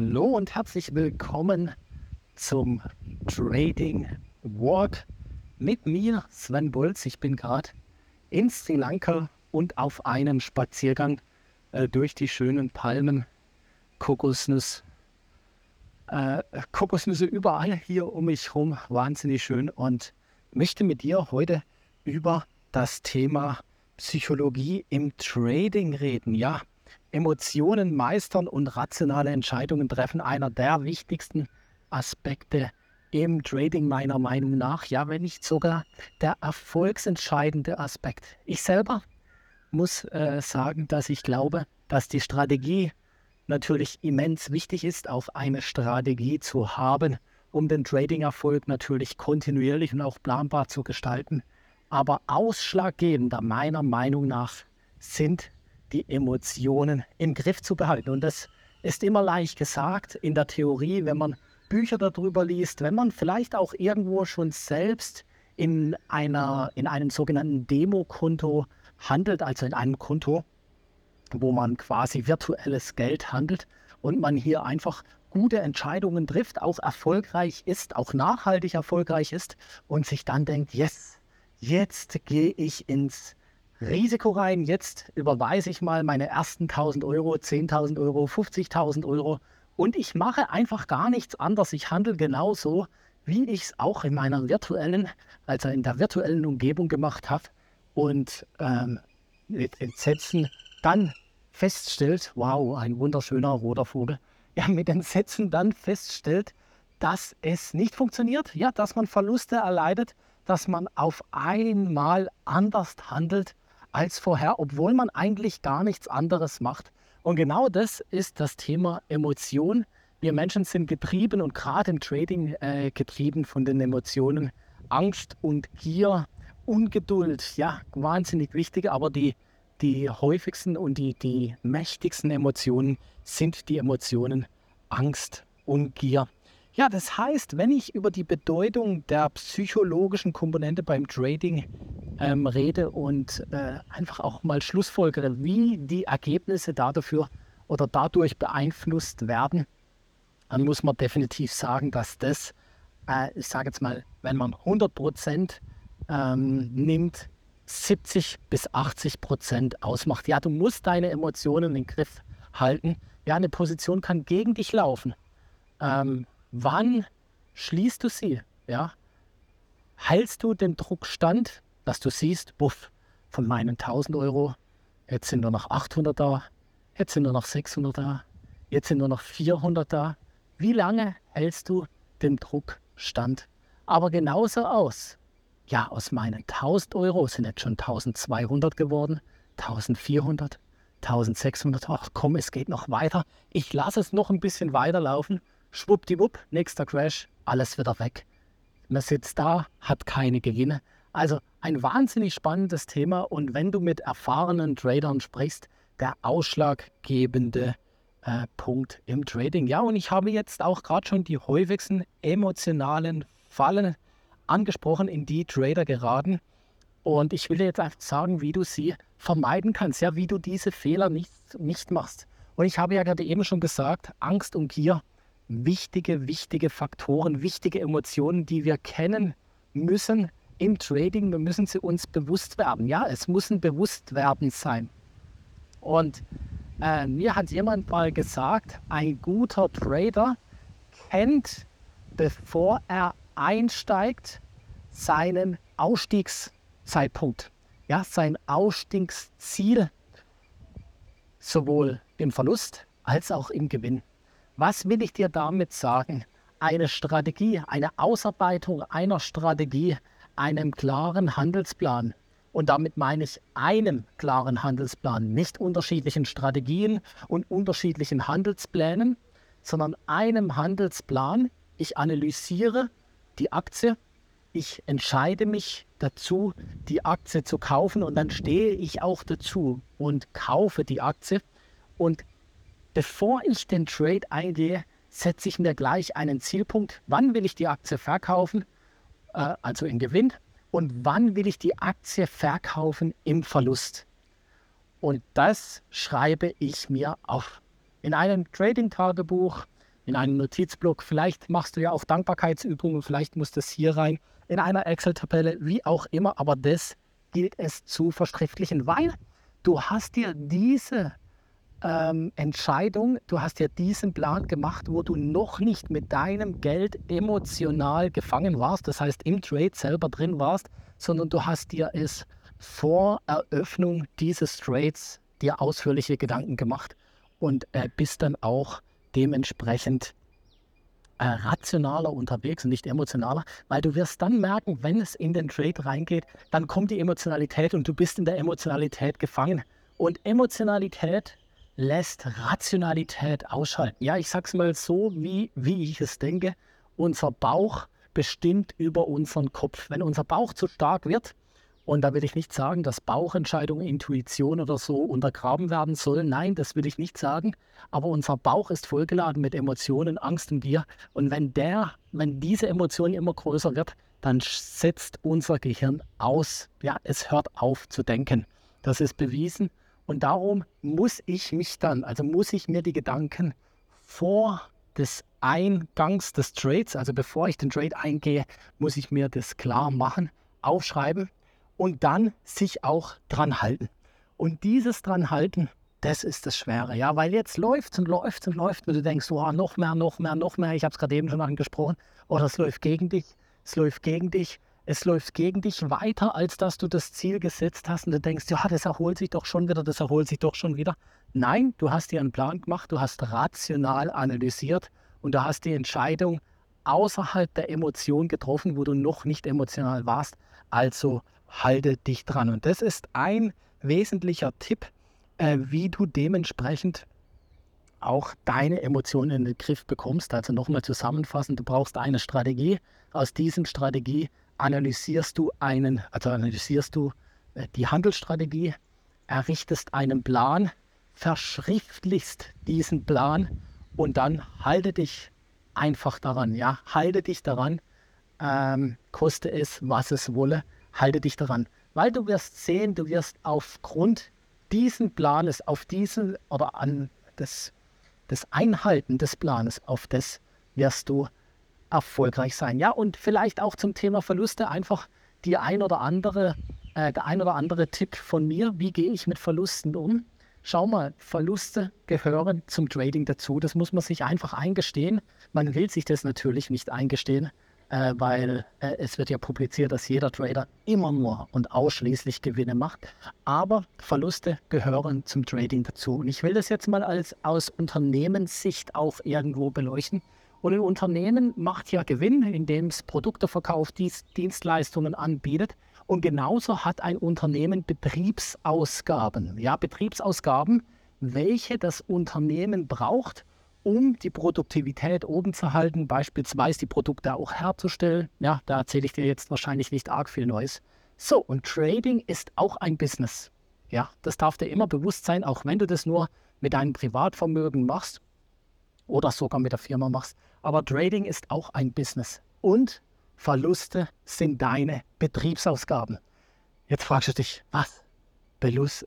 Hallo und herzlich willkommen zum Trading Walk mit mir, Sven Bulz. Ich bin gerade in Sri Lanka und auf einem Spaziergang äh, durch die schönen Palmen, Kokosnuss, äh, Kokosnüsse überall hier um mich herum, wahnsinnig schön und möchte mit dir heute über das Thema Psychologie im Trading reden. Ja, Emotionen meistern und rationale Entscheidungen treffen, einer der wichtigsten Aspekte im Trading meiner Meinung nach, ja, wenn nicht sogar der erfolgsentscheidende Aspekt. Ich selber muss äh, sagen, dass ich glaube, dass die Strategie natürlich immens wichtig ist, auch eine Strategie zu haben, um den Trading-Erfolg natürlich kontinuierlich und auch planbar zu gestalten. Aber ausschlaggebender meiner Meinung nach sind die Emotionen im Griff zu behalten. Und das ist immer leicht gesagt in der Theorie, wenn man Bücher darüber liest, wenn man vielleicht auch irgendwo schon selbst in, einer, in einem sogenannten Demokonto handelt, also in einem Konto, wo man quasi virtuelles Geld handelt und man hier einfach gute Entscheidungen trifft, auch erfolgreich ist, auch nachhaltig erfolgreich ist und sich dann denkt, yes, jetzt gehe ich ins Risiko rein. Jetzt überweise ich mal meine ersten 1000 Euro, 10.000 Euro, 50.000 Euro und ich mache einfach gar nichts anderes. Ich handle genauso, wie ich es auch in meiner virtuellen, also in der virtuellen Umgebung gemacht habe und ähm, mit Entsetzen dann feststellt, wow, ein wunderschöner roter Vogel, ja, mit Entsetzen dann feststellt, dass es nicht funktioniert, ja, dass man Verluste erleidet, dass man auf einmal anders handelt als vorher, obwohl man eigentlich gar nichts anderes macht. Und genau das ist das Thema Emotion. Wir Menschen sind getrieben und gerade im Trading äh, getrieben von den Emotionen Angst und Gier, Ungeduld. Ja, wahnsinnig wichtig, aber die, die häufigsten und die, die mächtigsten Emotionen sind die Emotionen Angst und Gier. Ja, das heißt, wenn ich über die Bedeutung der psychologischen Komponente beim Trading ähm, rede und äh, einfach auch mal schlussfolgere, wie die Ergebnisse dafür oder dadurch beeinflusst werden, dann muss man definitiv sagen, dass das, äh, ich sage jetzt mal, wenn man 100 Prozent ähm, nimmt, 70 bis 80 Prozent ausmacht. Ja, du musst deine Emotionen im Griff halten. Ja, eine Position kann gegen dich laufen. Ähm, Wann schließt du sie? Ja? Hältst du den Druck stand, dass du siehst, buff, von meinen 1000 Euro, jetzt sind nur noch 800 da, jetzt sind nur noch 600 da, jetzt sind nur noch 400 da. Wie lange hältst du den Druck stand? Aber genauso aus. Ja, aus meinen 1000 Euro sind jetzt schon 1200 geworden, 1400, 1600. Ach komm, es geht noch weiter. Ich lasse es noch ein bisschen weiterlaufen schwuppdiwupp, nächster Crash, alles wieder weg. Man sitzt da, hat keine Gewinne. Also ein wahnsinnig spannendes Thema und wenn du mit erfahrenen Tradern sprichst, der ausschlaggebende äh, Punkt im Trading. Ja, und ich habe jetzt auch gerade schon die häufigsten emotionalen Fallen angesprochen, in die Trader geraten. Und ich will dir jetzt einfach sagen, wie du sie vermeiden kannst, ja, wie du diese Fehler nicht, nicht machst. Und ich habe ja gerade eben schon gesagt, Angst und Gier wichtige, wichtige Faktoren, wichtige Emotionen, die wir kennen müssen im Trading. Wir müssen sie uns bewusst werden. Ja, es muss ein Bewusstwerden sein. Und äh, mir hat jemand mal gesagt, ein guter Trader kennt, bevor er einsteigt, seinen Ausstiegszeitpunkt, ja, sein Ausstiegsziel, sowohl im Verlust als auch im Gewinn. Was will ich dir damit sagen? Eine Strategie, eine Ausarbeitung einer Strategie, einem klaren Handelsplan. Und damit meine ich einem klaren Handelsplan, nicht unterschiedlichen Strategien und unterschiedlichen Handelsplänen, sondern einem Handelsplan. Ich analysiere die Aktie, ich entscheide mich dazu, die Aktie zu kaufen und dann stehe ich auch dazu und kaufe die Aktie und Bevor ich den Trade eingehe, setze ich mir gleich einen Zielpunkt. Wann will ich die Aktie verkaufen, äh, also im Gewinn, und wann will ich die Aktie verkaufen im Verlust. Und das schreibe ich mir auf. In einem Trading-Tagebuch in einen Notizblock. Vielleicht machst du ja auch Dankbarkeitsübungen, vielleicht muss das hier rein, in einer Excel-Tabelle, wie auch immer. Aber das gilt es zu verschriftlichen, weil du hast dir diese ähm, Entscheidung, du hast dir diesen Plan gemacht, wo du noch nicht mit deinem Geld emotional gefangen warst, das heißt im Trade selber drin warst, sondern du hast dir es vor Eröffnung dieses Trades dir ausführliche Gedanken gemacht und äh, bist dann auch dementsprechend äh, rationaler unterwegs und nicht emotionaler, weil du wirst dann merken, wenn es in den Trade reingeht, dann kommt die Emotionalität und du bist in der Emotionalität gefangen. Und Emotionalität lässt Rationalität ausschalten. Ja, ich sag's mal so, wie, wie ich es denke. Unser Bauch bestimmt über unseren Kopf. Wenn unser Bauch zu stark wird, und da will ich nicht sagen, dass Bauchentscheidungen, Intuition oder so untergraben werden sollen. Nein, das will ich nicht sagen. Aber unser Bauch ist vollgeladen mit Emotionen, Angst und Gier. Und wenn der, wenn diese Emotion immer größer wird, dann setzt unser Gehirn aus. Ja, es hört auf zu denken. Das ist bewiesen. Und darum muss ich mich dann, also muss ich mir die Gedanken vor des Eingangs des Trades, also bevor ich den Trade eingehe, muss ich mir das klar machen, aufschreiben und dann sich auch dran halten. Und dieses dran halten, das ist das Schwere, ja, weil jetzt läuft und läuft und läuft und du denkst, oh, noch mehr, noch mehr, noch mehr, ich habe es gerade eben schon angesprochen, oder es läuft gegen dich, es läuft gegen dich, es läuft gegen dich weiter, als dass du das Ziel gesetzt hast und du denkst, ja, das erholt sich doch schon wieder, das erholt sich doch schon wieder. Nein, du hast dir einen Plan gemacht, du hast rational analysiert und du hast die Entscheidung außerhalb der Emotion getroffen, wo du noch nicht emotional warst. Also halte dich dran. Und das ist ein wesentlicher Tipp, äh, wie du dementsprechend auch deine Emotionen in den Griff bekommst. Also nochmal zusammenfassend, du brauchst eine Strategie. Aus diesem Strategie analysierst du einen, also analysierst du äh, die Handelsstrategie, errichtest einen Plan, verschriftlichst diesen Plan und dann halte dich einfach daran. Ja, halte dich daran, ähm, koste es, was es wolle halte dich daran. Weil du wirst sehen, du wirst aufgrund diesen Planes, auf diesen oder an das, das Einhalten des Planes, auf das wirst du erfolgreich sein. Ja, und vielleicht auch zum Thema Verluste einfach die ein oder andere, äh, der ein oder andere Tipp von mir. Wie gehe ich mit Verlusten um? Schau mal, Verluste gehören zum Trading dazu. Das muss man sich einfach eingestehen. Man will sich das natürlich nicht eingestehen äh, weil äh, es wird ja publiziert, dass jeder Trader immer nur und ausschließlich Gewinne macht. Aber Verluste gehören zum Trading dazu. Und ich will das jetzt mal als aus Unternehmenssicht auch irgendwo beleuchten. Und ein Unternehmen macht ja Gewinn, indem es Produkte verkauft, Dienstleistungen anbietet. Und genauso hat ein Unternehmen Betriebsausgaben. Ja, Betriebsausgaben, welche das Unternehmen braucht, um die Produktivität oben zu halten, beispielsweise die Produkte auch herzustellen. Ja, da erzähle ich dir jetzt wahrscheinlich nicht arg viel Neues. So, und Trading ist auch ein Business. Ja, das darf dir immer bewusst sein, auch wenn du das nur mit deinem Privatvermögen machst oder sogar mit der Firma machst. Aber Trading ist auch ein Business. Und Verluste sind deine Betriebsausgaben. Jetzt fragst du dich, was?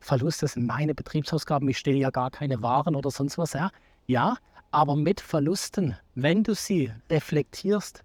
Verluste sind meine Betriebsausgaben, ich stelle ja gar keine Waren oder sonst was. Ja, ja aber mit Verlusten, wenn du sie reflektierst,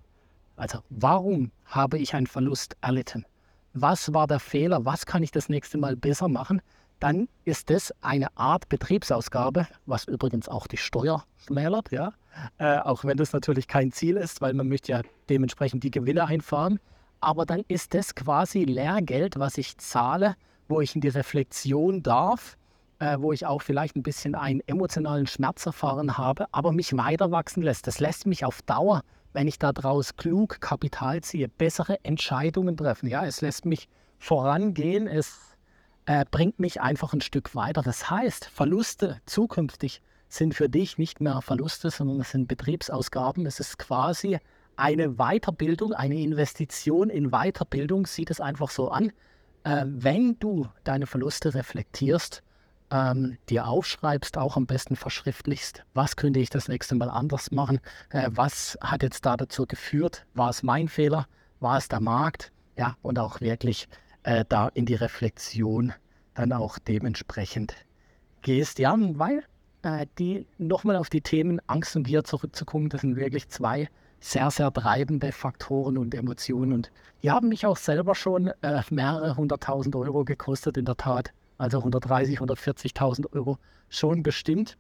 also warum habe ich einen Verlust erlitten? Was war der Fehler? Was kann ich das nächste Mal besser machen? Dann ist das eine Art Betriebsausgabe, was übrigens auch die Steuer schmälert, ja. Äh, auch wenn das natürlich kein Ziel ist, weil man möchte ja dementsprechend die Gewinne einfahren. Aber dann ist das quasi Lehrgeld, was ich zahle, wo ich in die Reflexion darf äh, wo ich auch vielleicht ein bisschen einen emotionalen Schmerz erfahren habe, aber mich weiter wachsen lässt. Das lässt mich auf Dauer, wenn ich daraus klug Kapital ziehe, bessere Entscheidungen treffen. Ja, es lässt mich vorangehen, es äh, bringt mich einfach ein Stück weiter. Das heißt, Verluste zukünftig sind für dich nicht mehr Verluste, sondern es sind Betriebsausgaben. Es ist quasi eine Weiterbildung, eine Investition in Weiterbildung, sieht es einfach so an. Äh, wenn du deine Verluste reflektierst, ähm, dir aufschreibst, auch am besten verschriftlichst, was könnte ich das nächste Mal anders machen, äh, was hat jetzt da dazu geführt, war es mein Fehler, war es der Markt, ja, und auch wirklich äh, da in die Reflexion dann auch dementsprechend gehst, ja, weil äh, die nochmal auf die Themen Angst und Gier zurückzukommen, das sind wirklich zwei sehr, sehr treibende Faktoren und Emotionen. Und die haben mich auch selber schon äh, mehrere hunderttausend Euro gekostet, in der Tat. Also 130, 140.000 Euro schon bestimmt.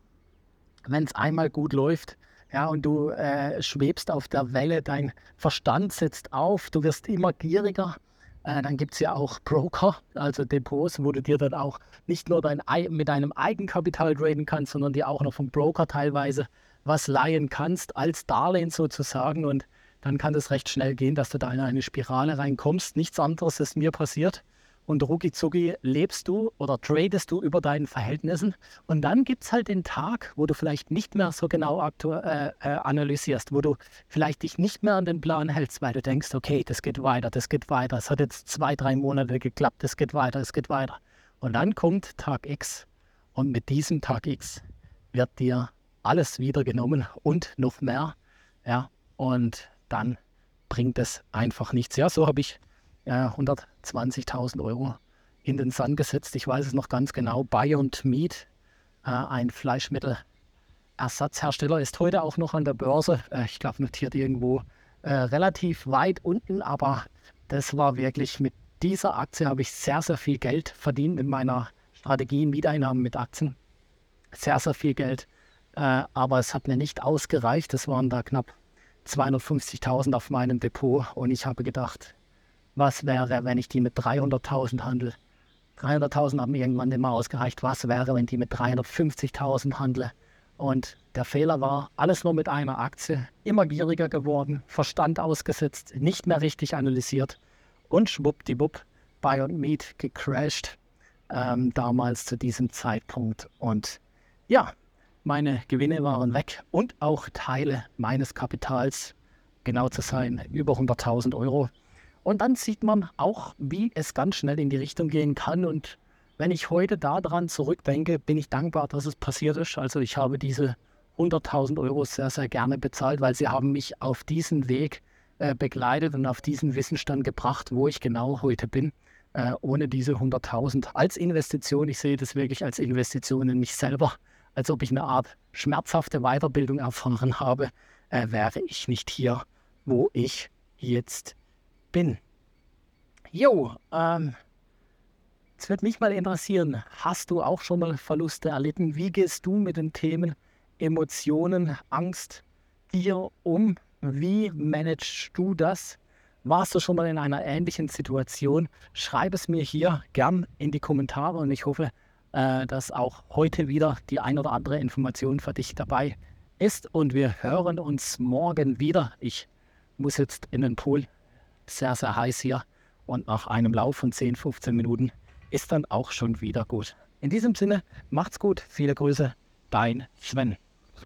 Wenn es einmal gut läuft, ja, und du äh, schwebst auf der Welle, dein Verstand setzt auf, du wirst immer gieriger. Äh, dann gibt es ja auch Broker, also Depots, wo du dir dann auch nicht nur dein, mit deinem Eigenkapital traden kannst, sondern dir auch noch vom Broker teilweise was leihen kannst, als Darlehen sozusagen. Und dann kann es recht schnell gehen, dass du da in eine Spirale reinkommst. Nichts anderes ist mir passiert. Und rucki zucki lebst du oder tradest du über deinen Verhältnissen. Und dann gibt es halt den Tag, wo du vielleicht nicht mehr so genau äh, äh, analysierst, wo du vielleicht dich nicht mehr an den Plan hältst, weil du denkst, okay, das geht weiter, das geht weiter. Es hat jetzt zwei, drei Monate geklappt, es geht weiter, es geht weiter. Und dann kommt Tag X. Und mit diesem Tag X wird dir alles wieder genommen und noch mehr. Ja, und dann bringt es einfach nichts. Ja, so habe ich äh, 120.000 Euro in den Sand gesetzt. Ich weiß es noch ganz genau. Beyond Meat, äh, ein Fleischmittelersatzhersteller, ist heute auch noch an der Börse. Äh, ich glaube, notiert irgendwo äh, relativ weit unten, aber das war wirklich mit dieser Aktie habe ich sehr, sehr viel Geld verdient in meiner Strategie, Mieteinnahmen mit Aktien. Sehr, sehr viel Geld äh, aber es hat mir nicht ausgereicht. Es waren da knapp 250.000 auf meinem Depot und ich habe gedacht, was wäre, wenn ich die mit 300.000 handle? 300.000 haben irgendwann nicht mehr ausgereicht. Was wäre, wenn die mit 350.000 handle? Und der Fehler war, alles nur mit einer Aktie, immer gieriger geworden, Verstand ausgesetzt, nicht mehr richtig analysiert und schwuppdiwupp, Buy und Meet gecrashed, ähm, damals zu diesem Zeitpunkt. Und ja, meine Gewinne waren weg und auch Teile meines Kapitals, genau zu sein, über 100.000 Euro. Und dann sieht man auch, wie es ganz schnell in die Richtung gehen kann. Und wenn ich heute daran zurückdenke, bin ich dankbar, dass es passiert ist. Also ich habe diese 100.000 Euro sehr, sehr gerne bezahlt, weil sie haben mich auf diesen Weg äh, begleitet und auf diesen Wissensstand gebracht, wo ich genau heute bin. Äh, ohne diese 100.000 als Investition. Ich sehe das wirklich als Investition in mich selber als ob ich eine Art schmerzhafte Weiterbildung erfahren habe, äh, wäre ich nicht hier, wo ich jetzt bin. Jo, ähm, es wird mich mal interessieren, hast du auch schon mal Verluste erlitten? Wie gehst du mit den Themen Emotionen, Angst, Gier um? Wie managst du das? Warst du schon mal in einer ähnlichen Situation? Schreib es mir hier gern in die Kommentare und ich hoffe, äh, dass auch heute wieder die ein oder andere Information für dich dabei ist. Und wir hören uns morgen wieder. Ich muss jetzt in den Pool. Sehr, sehr heiß hier. Und nach einem Lauf von 10, 15 Minuten ist dann auch schon wieder gut. In diesem Sinne, macht's gut. Viele Grüße. Dein Sven.